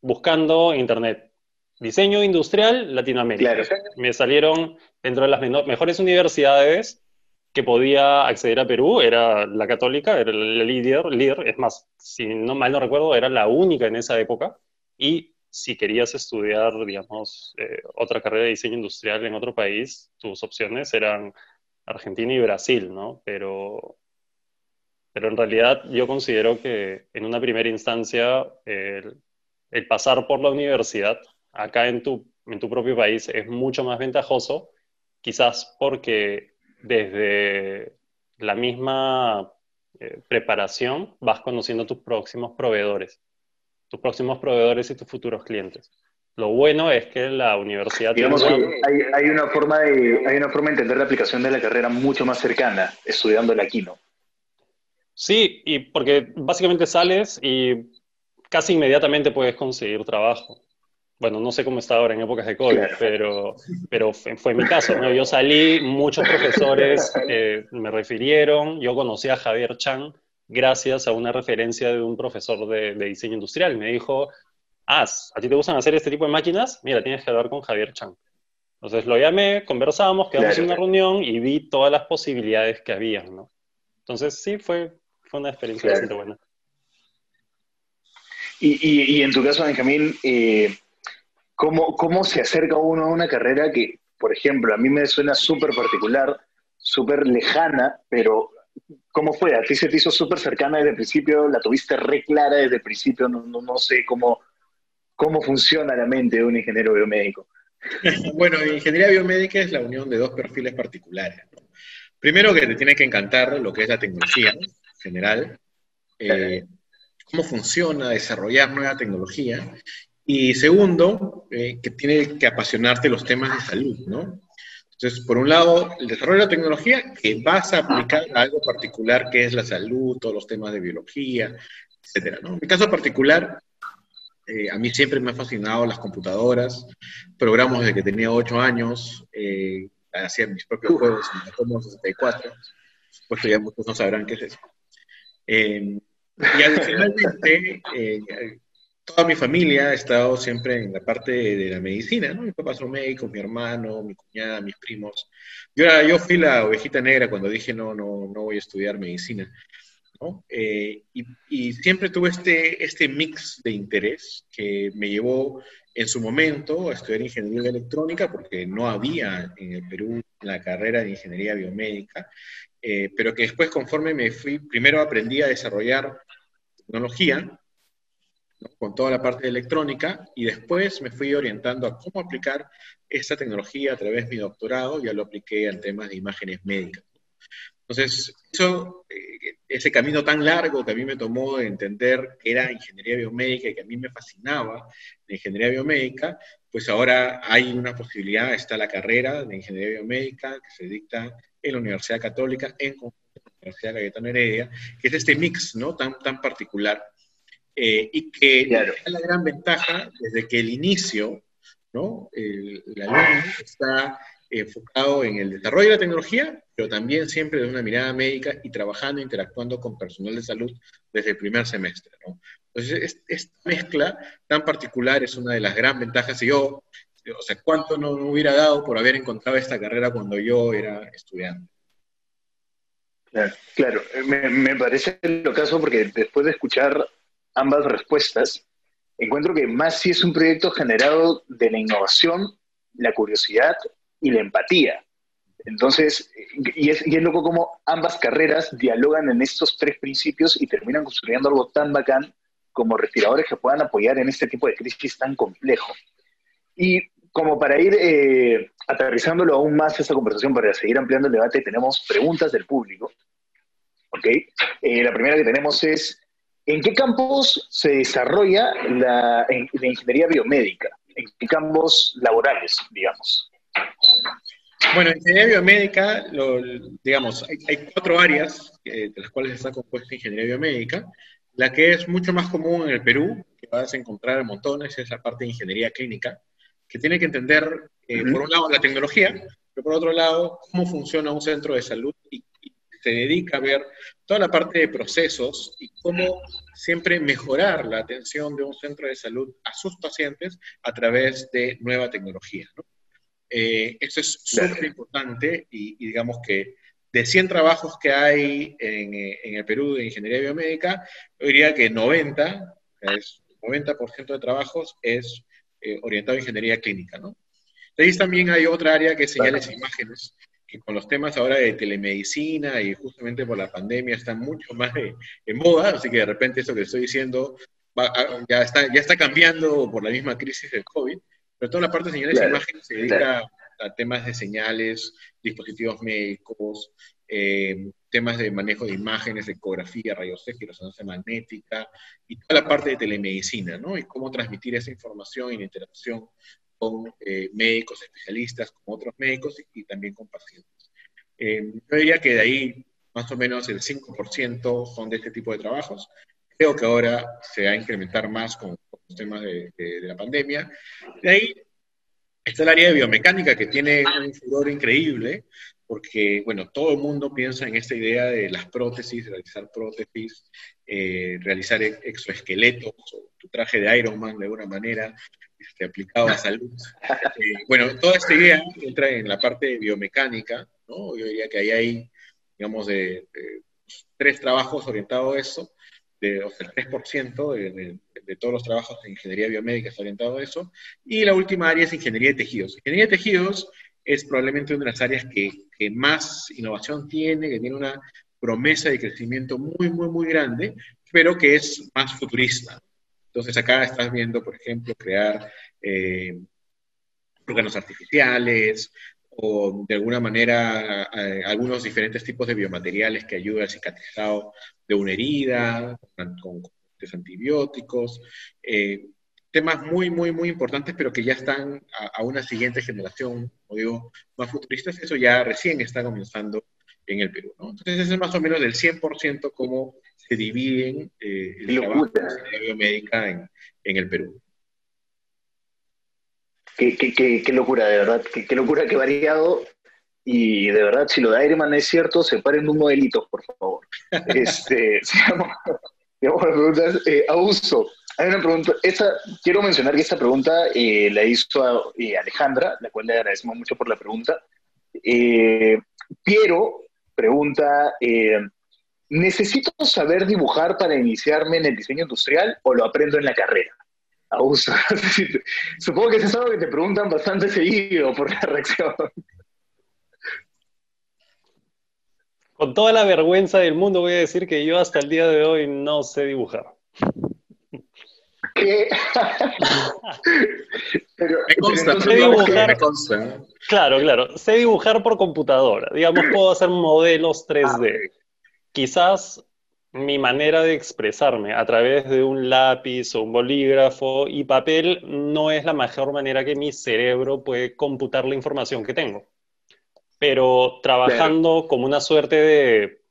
buscando internet. Diseño industrial Latinoamérica. Me salieron dentro de las mejores universidades que podía acceder a Perú, era la católica, era el líder, líder, es más, si no mal no recuerdo, era la única en esa época, y si querías estudiar, digamos, eh, otra carrera de diseño industrial en otro país, tus opciones eran Argentina y Brasil, ¿no? Pero, pero en realidad yo considero que en una primera instancia el, pasar por la universidad acá en tu, en tu propio país es mucho más ventajoso, quizás porque desde la misma eh, preparación vas conociendo tus próximos proveedores tus próximos proveedores y tus futuros clientes. Lo bueno es que la universidad... Digamos hay, una forma de, hay una forma de entender la aplicación de la carrera mucho más cercana, estudiando el aquí, ¿no? Sí, y porque básicamente sales y casi inmediatamente puedes conseguir trabajo. Bueno, no sé cómo está ahora en épocas de COVID, pero, pero fue, mi caso. ¿no? Yo salí, muchos profesores eh, me refirieron, yo conocí a Javier Chan, gracias a una referencia de un profesor de, diseño industrial. Me dijo, ah, ¿a ti te gustan hacer este tipo de máquinas? Mira, tienes que hablar con Javier Chang. Entonces lo llamé, conversamos, quedamos en una reunión y vi todas las posibilidades que había, ¿no? Entonces sí, fue, fue una experiencia bastante buena. Y, en tu caso, Benjamín, eh, ¿cómo, ¿cómo se acerca uno a una carrera que, por ejemplo, a mí me suena súper particular, súper lejana, pero ¿Cómo fue? ¿A ti se te hizo súper cercana desde el principio? ¿La tuviste re clara desde el principio? No, no, no sé cómo, cómo funciona la mente de un ingeniero biomédico. bueno, ingeniería biomédica es la unión de dos perfiles particulares. Primero que te tiene que encantar lo que es la tecnología en general, eh, cómo funciona desarrollar nueva tecnología, y segundo, eh, que tiene que apasionarte los temas de salud, ¿no? Entonces, por un lado, el desarrollo de la tecnología que vas a aplicar a algo particular que es la salud, todos los temas de biología, etcétera. En mi caso particular, eh, a mí siempre me han fascinado las computadoras, programos desde que tenía 8 años, eh, hacía mis propios juegos en la Commodore 64, por supuesto ya muchos no sabrán qué es eso. Eh, y adicionalmente, eh, toda mi familia ha estado siempre en la parte de, la medicina, ¿no? Mi papá es un médico, mi hermano, mi cuñada, mis primos. Yo, yo fui la ovejita negra cuando dije no, no, no voy a estudiar medicina. ¿no? Eh, y, y, siempre tuve este, este mix de interés que me llevó en su momento a estudiar ingeniería electrónica porque no había en el Perú la carrera de ingeniería biomédica, eh, pero que después conforme me fui, primero aprendí a desarrollar tecnología con toda la parte de electrónica y después me fui orientando a cómo aplicar esta tecnología a través de mi doctorado, ya lo apliqué en temas de imágenes médicas. Entonces, eso, eh, ese camino tan largo que a mí me tomó de entender que era ingeniería biomédica y que a mí me fascinaba la ingeniería biomédica, pues ahora hay una posibilidad, está la carrera de ingeniería biomédica que se dicta en la Universidad Católica, en la Universidad Cayetano Heredia, que es este mix ¿no? tan, tan particular eh, y que es la gran ventaja desde que el inicio, ¿no? El, alumno está enfocado en el desarrollo de la tecnología, pero también siempre desde una mirada médica y trabajando, interactuando con personal de salud desde el primer semestre. ¿no? Entonces, esta mezcla tan particular es una de las gran ventajas. Y yo o sea, cuánto no hubiera dado por haber encontrado esta carrera cuando yo era estudiante. Claro, claro. Me, me parece lo caso porque después de escuchar ambas respuestas, encuentro que más si es un proyecto generado de la innovación, la curiosidad y la empatía. Entonces, y es, y es loco como ambas carreras dialogan en estos tres principios y terminan construyendo algo tan bacán como respiradores que puedan apoyar en este tipo de crisis tan complejo. Y como para ir eh, aterrizándolo aún más esta conversación, para seguir ampliando el debate, tenemos preguntas del público. ¿Ok? Eh, la primera que tenemos es, ¿en qué campos se desarrolla la, la ingeniería biomédica? ¿En qué campos laborales, digamos? Bueno, en ingeniería biomédica, lo, digamos, hay, hay, cuatro áreas eh, de las cuales está compuesta ingeniería biomédica. La que es mucho más común en el Perú, que vas a encontrar en montones, es la parte de ingeniería clínica, que tiene que entender, eh, por un lado, la tecnología, pero por otro lado, cómo funciona un centro de salud y se dedica a ver toda la parte de procesos y cómo siempre mejorar la atención de un centro de salud a sus pacientes a través de nueva tecnología. ¿no? Eh, eso es súper importante y, y, digamos que de 100 trabajos que hay en, eh, en, el Perú de ingeniería biomédica, yo diría que 90, es 90% de trabajos es eh, orientado a ingeniería clínica, ¿no? De ahí también hay otra área que es señales e imágenes, que con los temas ahora de telemedicina y justamente por la pandemia están mucho más de, en moda, así que de repente eso que estoy diciendo va, ya, está, ya está cambiando por la misma crisis del COVID, pero toda la parte de señales claro, imágenes se dedica claro. a temas de señales, dispositivos médicos, eh, temas de manejo de imágenes, ecografía, rayos X, resonancia magnética, y toda la parte de telemedicina, ¿no? Y cómo transmitir esa información y la interacción con eh, médicos, especialistas, con otros médicos y, y también con pacientes. Eh, yo diría que de ahí más o menos el 5% son de este tipo de trabajos. Creo que ahora se va a incrementar más con, con los temas de, de, de, la pandemia. De ahí está el área de biomecánica que tiene un furor increíble, porque, bueno, todo el mundo piensa en esta idea de las prótesis, realizar prótesis, eh, realizar exoesqueletos, o tu traje de Iron Man de alguna manera, este, aplicado a salud. Eh, bueno, toda esta idea entra en la parte de biomecánica, ¿no? Yo diría que ahí hay, digamos, de, de tres trabajos orientados a eso, de, o sea, el 3% de, de, de, todos los trabajos de ingeniería biomédica está orientado a eso. Y la última área es ingeniería de tejidos. Ingeniería de tejidos es probablemente una de las áreas que, que más innovación tiene, que tiene una promesa de crecimiento muy, muy, muy grande, pero que es más futurista. Entonces acá estás viendo, por ejemplo, crear eh, órganos artificiales o de alguna manera algunos diferentes tipos de biomateriales que ayudan al cicatrizado de una herida, con, con antibióticos, eh, temas muy, muy, muy importantes, pero que ya están a, a, una siguiente generación, como digo, más futuristas, eso ya recién está comenzando en el Perú. ¿no? Entonces, ese es más o menos del 100% cómo se dividen eh, el trabajo de biomédica en, en el Perú. Qué, qué, qué, qué, locura, de verdad, qué, locura, qué variado. Y de verdad, si lo de Ironman es cierto, separen un modelito, por favor. este, sigamos las preguntas. Eh, Augusto, hay una pregunta. Quiero mencionar que esta pregunta eh, la hizo eh, Alejandra, la cual le agradecemos mucho por la pregunta. Eh, Piero pregunta: ¿Necesito saber dibujar para iniciarme en el diseño industrial o lo aprendo en la carrera? Supongo que eso es algo que te preguntan bastante seguido por la reacción. Con toda la vergüenza del mundo voy a decir que yo hasta el día de hoy no sé dibujar. Pero, me consta, pero sé dibujar, me consta. Claro, claro. Sé dibujar por computadora. Digamos, puedo hacer modelos 3D. Ah, Quizás mi manera de expresarme a través de un lápiz o un bolígrafo y papel no es la mejor manera que mi cerebro puede computar la información que tengo. Pero trabajando claro. como una suerte de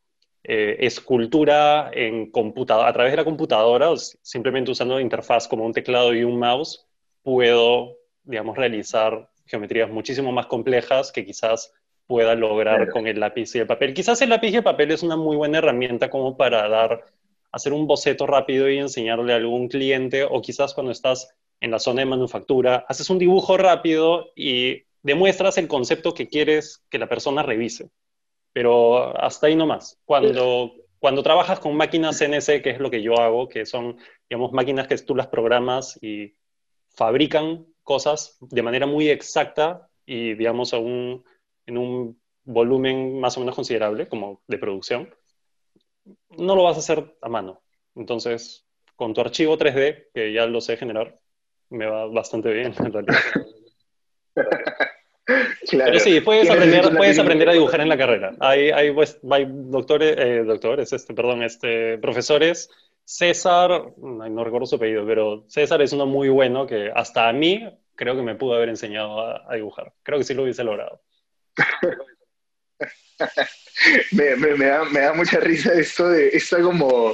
eh, escultura en a través de la computadora, simplemente usando la interfaz como un teclado y un mouse, puedo, digamos, realizar geometrías muchísimo más complejas que quizás pueda lograr claro. con el lápiz y el papel. Quizás el lápiz y el papel es una muy buena herramienta como para dar, hacer un boceto rápido y enseñarle a algún cliente, o quizás cuando estás en la zona de manufactura, haces un dibujo rápido y demuestras el concepto que quieres que la persona revise. Pero hasta ahí nomás. Cuando, cuando trabajas con máquinas CNC, que es lo que yo hago, que son, digamos, máquinas que tú las programas y fabrican cosas de manera muy exacta y, digamos, en un volumen más o menos considerable, como de producción, no lo vas a hacer a mano. Entonces, con tu archivo 3D, que ya lo sé generar, me va bastante bien en realidad. Pero sí, puedes aprender, puedes aprender a dibujar en la carrera. Hay, hay, pues, hay doctores, eh, doctores este, perdón, este, profesores. César, no recuerdo su apellido, pero César es uno muy bueno que hasta a mí creo que me pudo haber enseñado a, dibujar. Creo que sí lo hubiese logrado. me, me, da, me, da, mucha risa esto de, está como,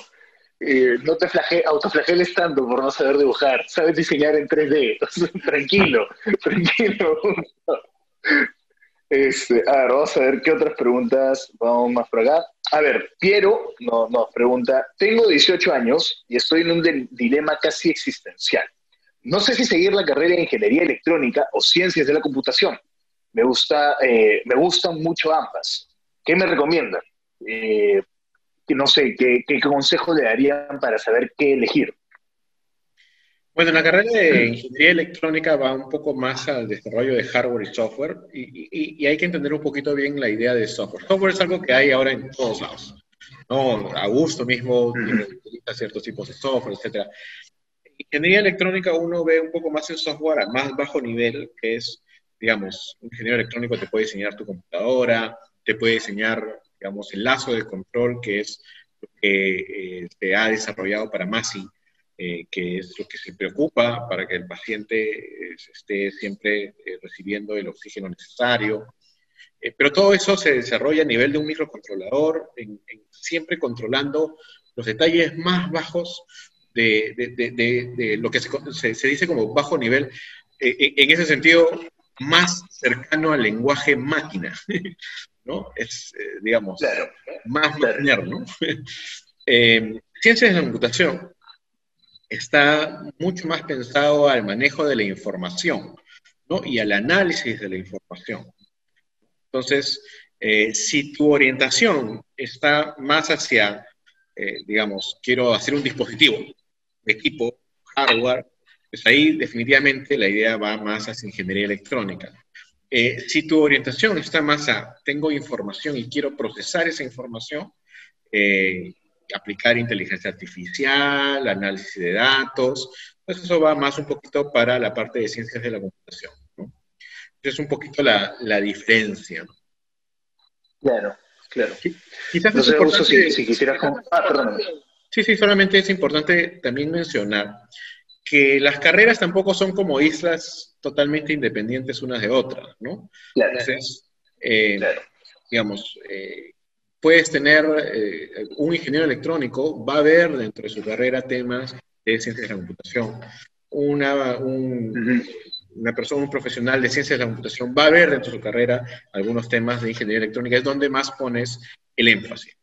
eh, no te flage, autoflageles tanto por no saber dibujar, sabes diseñar en 3D, tranquilo, tranquilo. Este, a ver, vamos a ver qué otras preguntas vamos más por acá. A ver, Piero nos, pregunta, tengo 18 años y estoy en un dilema casi existencial. No sé si seguir la carrera de ingeniería electrónica o ciencias de la computación. Me, gusta, eh, me gustan mucho ambas. ¿Qué me recomiendan? Eh, no sé, ¿qué, ¿qué consejo le darían para saber qué elegir? Bueno, la carrera de ingeniería electrónica va un poco más al desarrollo de hardware y software y, hay que entender un poquito bien la idea de software. Software es algo que hay ahora en todos lados. ¿no? Augusto mismo utiliza ciertos tipos de software, etc. Ingeniería electrónica uno ve un poco más el software a más bajo nivel, que es, digamos, un ingeniero electrónico te puede diseñar tu computadora, te puede diseñar, digamos, el lazo de control, que es lo que eh, se ha desarrollado para MASI eh, que es lo que se preocupa para que el paciente eh, esté siempre eh, recibiendo el oxígeno necesario. pero todo eso se desarrolla a nivel de un microcontrolador, siempre controlando los detalles más bajos de, de, lo que se, se, dice como bajo nivel, en ese sentido, más cercano al lenguaje máquina, ¿no? Es, digamos, más claro. ¿no? ciencias de la computación está mucho más pensado al manejo de la información ¿no? y al análisis de la información. Entonces, eh, si tu orientación está más hacia, eh, digamos, quiero hacer un dispositivo, equipo, hardware, pues ahí definitivamente la idea va más hacia ingeniería electrónica. Eh, si tu orientación está más a, tengo información y quiero procesar esa información, aplicar inteligencia artificial, análisis de datos. Pues eso va más un poquito para la parte de ciencias de la computación. ¿no? Es un poquito la, la diferencia. Claro, claro. Quizás no sé, si, si quisieras... Ah, perdón. Sí, sí, solamente es importante también mencionar que las carreras tampoco son como islas totalmente independientes unas de otras, ¿no? Claro. Entonces, eh, claro. digamos, eh, puedes tener eh, un ingeniero electrónico, va a ver dentro de su carrera temas de ciencias de la computación. Una, una persona, un profesional de ciencias de la computación, va a ver dentro de su carrera algunos temas de ingeniería electrónica, es donde más pones el énfasis.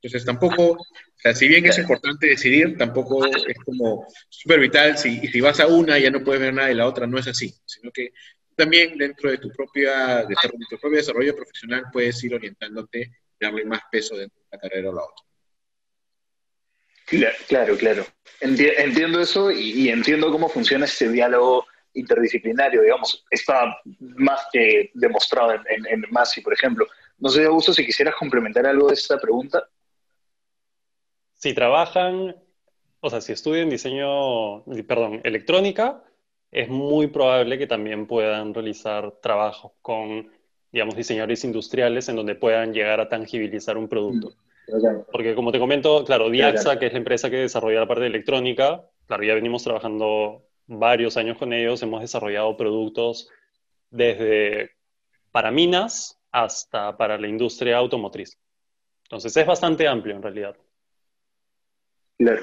Entonces tampoco, o sea, si bien es importante decidir, tampoco es como súper vital, si, si vas a una ya no puedes ver nada y la otra no es así, sino que también dentro de tu, propia, de tu propio desarrollo profesional puedes ir orientándote darle más peso dentro de la carrera o la otra. Claro, claro. Entiendo eso y, entiendo cómo funciona ese diálogo interdisciplinario, digamos, está más que demostrado en, en, Masi, por ejemplo. No sé, Augusto, si quisieras complementar algo de esta pregunta. Si trabajan, o sea, si estudian diseño, perdón, electrónica, es muy probable que también puedan realizar trabajo con digamos, diseñadores industriales en donde puedan llegar a tangibilizar un producto. Mm, Porque como te comento, claro, Diaxa, que es la empresa que desarrolla la parte de electrónica, claro, ya venimos trabajando varios años con ellos, hemos desarrollado productos desde para minas hasta para la industria automotriz. Entonces es bastante amplio en realidad. Claro.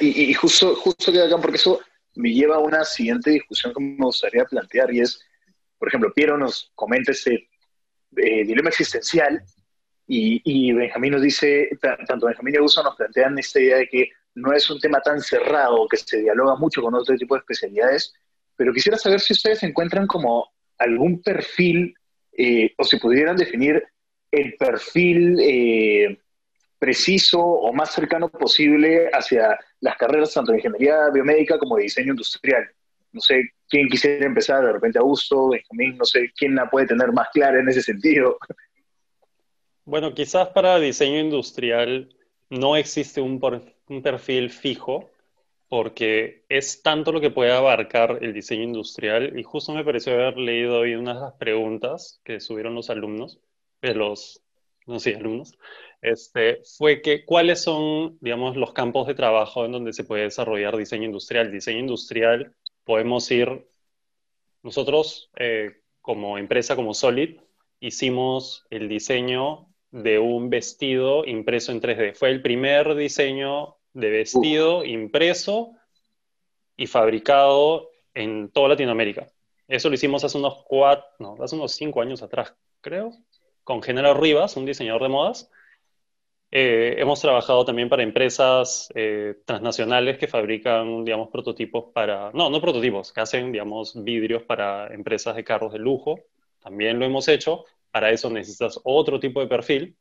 y, y, justo, justo queda acá porque eso me lleva a una siguiente discusión que me gustaría plantear y es por ejemplo, Piero nos comenta ese eh, dilema existencial y, Benjamín nos dice, tanto Benjamín y Augusto nos plantean esta idea de que no es un tema tan cerrado, que se dialoga mucho con otro tipo de especialidades, pero quisiera saber si ustedes encuentran como algún perfil, eh, o si pudieran definir el perfil eh, preciso o más cercano posible hacia las carreras tanto de ingeniería biomédica como de diseño industrial. No sé quién quisiera empezar, de repente Augusto, Benjamín, no sé quién la puede tener más clara en ese sentido. Bueno, quizás para diseño industrial no existe un, perfil fijo, porque es tanto lo que puede abarcar el diseño industrial, y justo me pareció haber leído hoy unas de las preguntas que subieron los alumnos, de los, no sé, alumnos, este, fue que cuáles son, digamos, los campos de trabajo en donde se puede desarrollar diseño industrial. Diseño industrial podemos ir, nosotros eh, como empresa, como Solid, hicimos el diseño de un vestido impreso en 3D. Fue el primer diseño de vestido impreso y fabricado en toda Latinoamérica. Eso lo hicimos hace unos cuatro, no, hace unos cinco años atrás, creo, con General Rivas, un diseñador de modas. Eh, hemos trabajado también para empresas eh, transnacionales que fabrican, digamos, prototipos para, no, no prototipos, que hacen, digamos, vidrios para empresas de carros de lujo. También lo hemos hecho. Para eso necesitas otro tipo de perfil.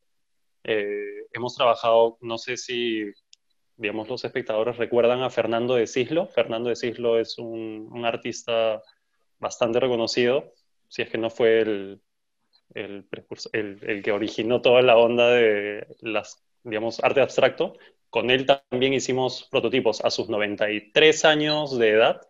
Eh, hemos trabajado, no sé si, digamos, los espectadores recuerdan a Fernando de Cislo. Fernando de Cislo es un, un artista bastante reconocido, si es que no fue el, el, que originó toda la onda de las, digamos, arte abstracto. Con él también hicimos prototipos a sus 93 años de edad.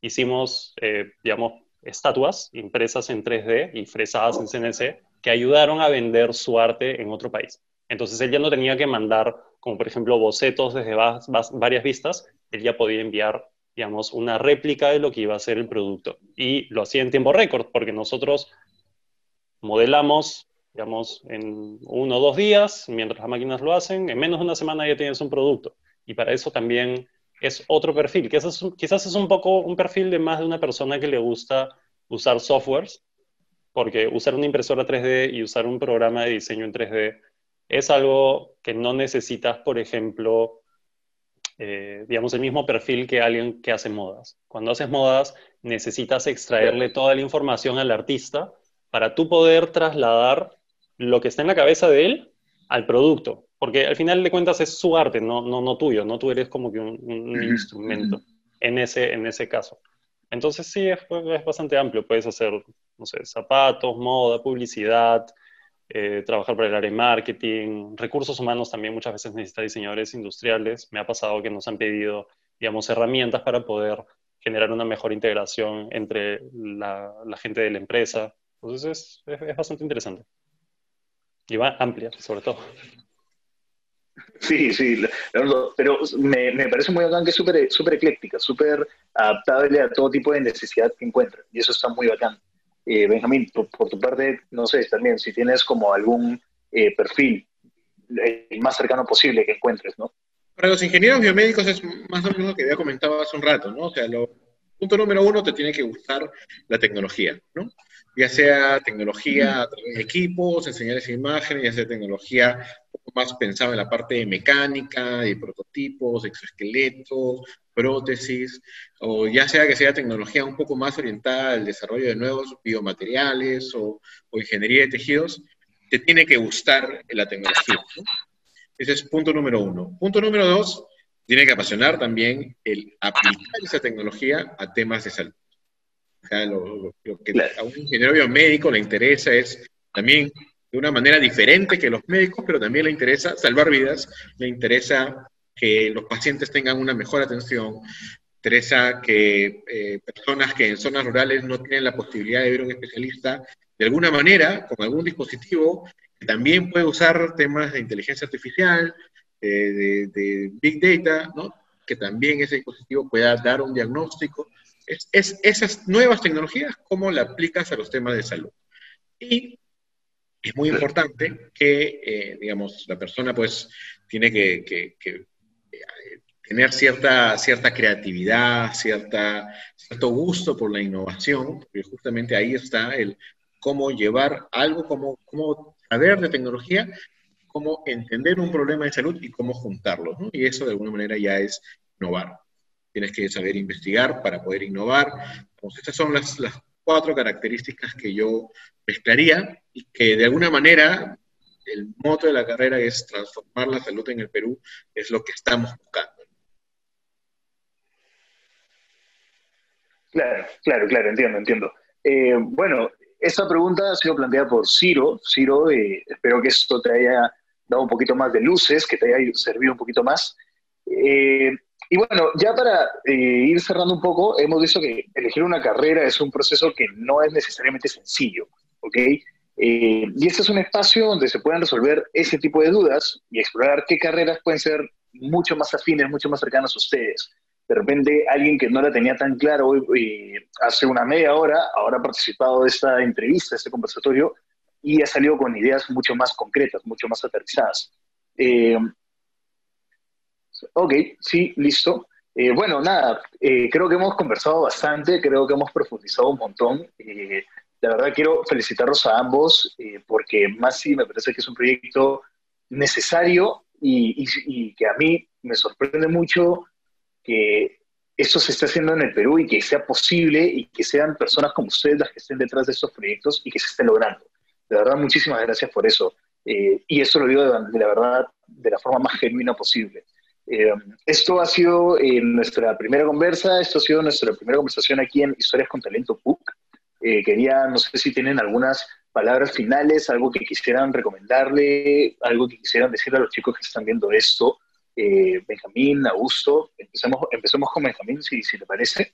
Hicimos, eh, digamos, estatuas impresas en 3D y fresadas en CNC que ayudaron a vender su arte en otro país. Entonces él ya no tenía que mandar, como por ejemplo, bocetos desde varias vistas, él ya podía enviar, digamos, una réplica de lo que iba a ser el producto. Y lo hacía en tiempo récord, porque nosotros modelamos, digamos, en uno o dos días, mientras las máquinas lo hacen, en menos de una semana ya tienes un producto. Y para eso también es otro perfil, que es, quizás es un poco un perfil de más de una persona que le gusta usar softwares, porque usar una impresora 3D y usar un programa de diseño en 3D es algo que no necesitas, por ejemplo, eh, digamos, el mismo perfil que alguien que hace modas. Cuando haces modas, necesitas extraerle toda la información al artista para tú poder trasladar lo que está en la cabeza de él al producto. Porque al final de cuentas es su arte, no, no, no tuyo, no tú eres como que un, instrumento en ese, en ese caso. Entonces sí, es, es, bastante amplio. Puedes hacer, no sé, zapatos, moda, publicidad, eh, trabajar para el área de marketing, recursos humanos también muchas veces necesita diseñadores industriales. Me ha pasado que nos han pedido, digamos, herramientas para poder generar una mejor integración entre la, la gente de la empresa. Entonces es, es, bastante interesante. Y va amplia, sobre todo. Sí, sí, pero me, me parece muy bacán que es súper super ecléctica, súper adaptable a todo tipo de necesidad que encuentra. Y eso está muy bacán. Eh, Benjamín, por, tu parte, no sé, también si tienes como algún eh, perfil el más cercano posible que encuentres, ¿no? Para los ingenieros biomédicos es más o menos lo que había comentado hace un rato, ¿no? O sea, lo, punto número uno, te tiene que gustar la tecnología, ¿no? ya sea tecnología a través de equipos, enseñarles imágenes, ya sea tecnología más pensada en la parte de mecánica, de prototipos, exoesqueletos, prótesis, o ya sea que sea tecnología un poco más orientada al desarrollo de nuevos biomateriales o, ingeniería de tejidos, te tiene que gustar la tecnología. Ese es punto número uno. Punto número dos, tiene que apasionar también el aplicar esa tecnología a temas de salud. Lo, que a un ingeniero biomédico le interesa es también de una manera diferente que los médicos, pero también le interesa salvar vidas, le interesa que los pacientes tengan una mejor atención, interesa que eh, personas que en zonas rurales no tienen la posibilidad de ver un especialista, de alguna manera, con algún dispositivo, que también puede usar temas de inteligencia artificial, eh, de, de, Big Data, ¿no? que también ese dispositivo pueda dar un diagnóstico es, esas nuevas tecnologías, cómo la aplicas a los temas de salud. Y es muy importante que, eh, digamos, la persona pues tiene que, eh, tener cierta, cierta creatividad, cierta, cierto gusto por la innovación, porque justamente ahí está el cómo llevar algo, cómo, cómo saber de tecnología cómo entender un problema de salud y cómo juntarlos. ¿no? Y eso de alguna manera ya es innovar. Tienes que saber investigar para poder innovar. Estas son las, las cuatro características que yo mezclaría y que de alguna manera el moto de la carrera es transformar la salud en el Perú, es lo que estamos buscando. Claro, claro, claro, entiendo, entiendo. Eh, bueno, esta pregunta ha sido planteada por Ciro. Ciro, eh, espero que esto te haya dado un poquito más de luces, que te haya servido un poquito más. Eh, y bueno, ya para ir cerrando un poco, hemos visto que elegir una carrera es un proceso que no es necesariamente sencillo, ¿ok? y este es un espacio donde se pueden resolver ese tipo de dudas y explorar qué carreras pueden ser mucho más afines, mucho más cercanas a ustedes de repente alguien que no la tenía tan claro hace una media hora, ahora ha participado de esta entrevista, de este conversatorio, y ha salido con ideas mucho más concretas, mucho más aterrizadas. Eh, ok, sí, listo. Eh, bueno, nada, eh, creo que hemos conversado bastante, creo que hemos profundizado un montón. de verdad quiero felicitarlos a ambos porque sí me parece que es un proyecto necesario y que a mí me sorprende mucho que esto se esté haciendo en el Perú y que sea posible y que sean personas como ustedes las que estén detrás de estos proyectos y que se estén logrando. De verdad, muchísimas gracias por eso. Eh, y eso lo digo de, la verdad, de la forma más genuina posible. Eh, esto ha sido eh, nuestra primera conversa, esto ha sido nuestra primera conversación aquí en Historias con Talento PUC. quería, no sé si tienen algunas palabras finales, algo que quisieran recomendarle, algo que quisieran decirle a los chicos que están viendo esto, Benjamín, Augusto. Empecemos, empecemos con Benjamín, si, si parece.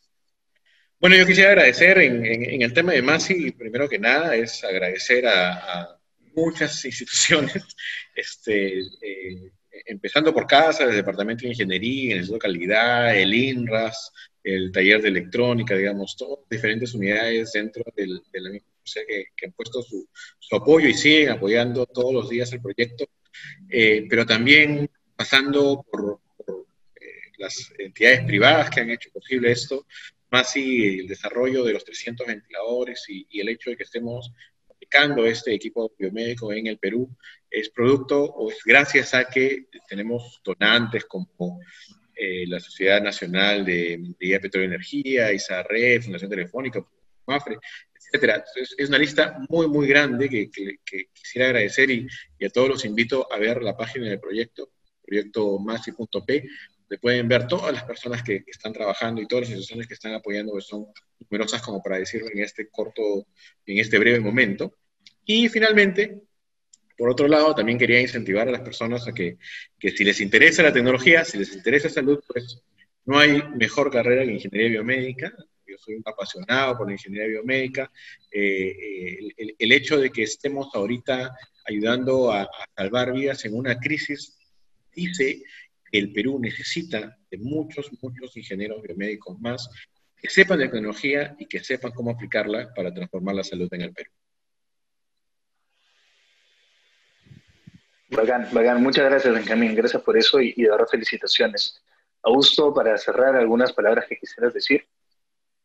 Bueno, yo quisiera agradecer en, el tema de Masi, primero que nada, es agradecer a, muchas instituciones, este, eh, empezando por casa, el Departamento de Ingeniería, el Instituto de Calidad, el INRAS, el taller de electrónica, digamos, todas diferentes unidades dentro del, de la misma que, han puesto su, su, apoyo y siguen apoyando todos los días el proyecto, eh, pero también pasando por, eh, las entidades privadas que han hecho posible esto, más si el desarrollo de los 300 ventiladores y, el hecho de que estemos aplicando este equipo biomédico en el Perú es producto o es gracias a que tenemos donantes como eh, la Sociedad Nacional de Minería, Petróleo y Energía, ISARRE, Fundación Telefónica, MAFRE, etcétera. es una lista muy, muy grande que, quisiera agradecer y, a todos los invito a ver la página del proyecto proyecto masi.p, donde pueden ver todas las personas que, están trabajando y todas las instituciones que están apoyando, que son numerosas como para decirlo en este corto, en este breve momento. Y finalmente, por otro lado, también quería incentivar a las personas a que, que si les interesa la tecnología, si les interesa salud, pues no hay mejor carrera que ingeniería biomédica. Yo soy un apasionado por la ingeniería biomédica. Eh, el, el, hecho de que estemos ahorita ayudando a, a salvar vidas en una crisis dice que el Perú necesita de muchos, muchos ingenieros biomédicos más que sepan de tecnología y que sepan cómo aplicarla para transformar la salud en el Perú. Bacán, bacán. Muchas gracias, Benjamín. Gracias por eso y, de verdad felicitaciones. Augusto, para cerrar, algunas palabras que quisieras decir.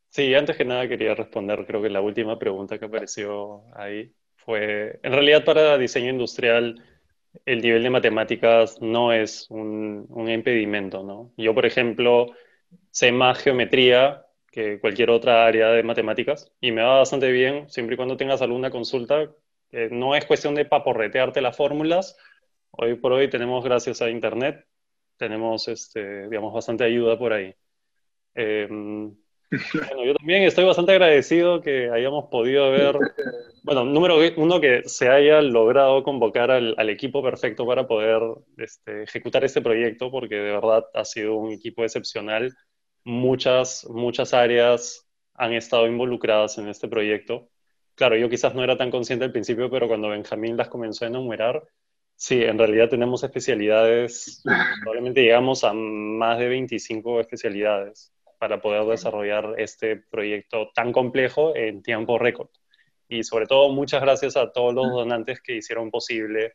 Sí, antes que nada quería responder, creo que la última pregunta que apareció ahí fue, en realidad para diseño industrial, el nivel de matemáticas no es un, impedimento, ¿no? Yo, por ejemplo, sé más geometría que cualquier otra área de matemáticas y me va bastante bien siempre y cuando tengas alguna consulta. no es cuestión de paporretearte las fórmulas. Hoy por hoy tenemos, gracias a Internet, tenemos, este, digamos, bastante ayuda por ahí. Em, bueno, yo también estoy bastante agradecido que hayamos podido ver, bueno, número uno, que se haya logrado convocar al, equipo perfecto para poder este, ejecutar este proyecto, porque de verdad ha sido un equipo excepcional. Muchas, muchas áreas han estado involucradas en este proyecto. Claro, yo quizás no era tan consciente al principio, pero cuando Benjamín las comenzó a enumerar, sí, en realidad tenemos especialidades, probablemente llegamos a más de 25 especialidades para poder desarrollar este proyecto tan complejo en tiempo récord. Y sobre todo, muchas gracias a todos los donantes que hicieron posible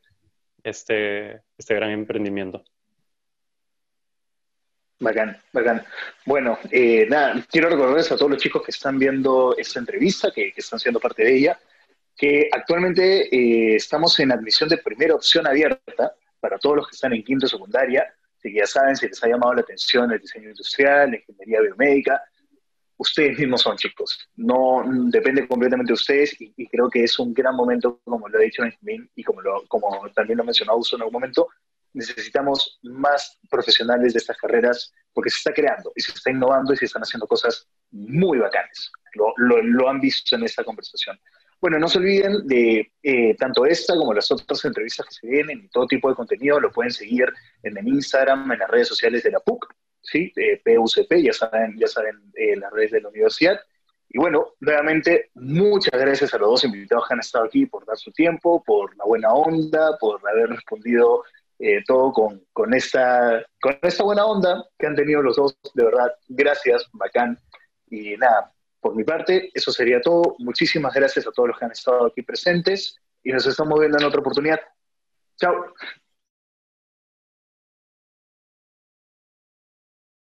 este, este gran emprendimiento. Bacán, bacán. Bueno, eh, nada, quiero recordarles a todos los chicos que están viendo esta entrevista, que, que están siendo parte de ella, que actualmente eh, estamos en admisión de primera opción abierta para todos los que están en quinto secundaria. Así que ya saben, si les ha llamado la atención el diseño industrial, la ingeniería biomédica, ustedes mismos son chicos. No depende completamente de ustedes y, creo que es un gran momento, como lo ha dicho Benjamín y como, también lo mencionó Uso en algún momento, necesitamos más profesionales de estas carreras porque se está creando y se está innovando y se están haciendo cosas muy bacanas. Lo, lo, han visto en esta conversación. Bueno, no se olviden de eh, tanto esta como las otras entrevistas que se vienen y todo tipo de contenido. Lo pueden seguir en el Instagram, en las redes sociales de la PUC, ¿sí? PUCP, ya saben, ya saben eh, las redes de la universidad. Y bueno, nuevamente, muchas gracias a los dos invitados que han estado aquí por dar su tiempo, por la buena onda, por haber respondido eh, todo con, con, esta, con esta buena onda que han tenido los dos. De verdad, gracias, bacán. Y nada, por mi parte, eso sería todo. Muchísimas gracias a todos los que han estado aquí presentes y nos estamos viendo en otra oportunidad. Chao.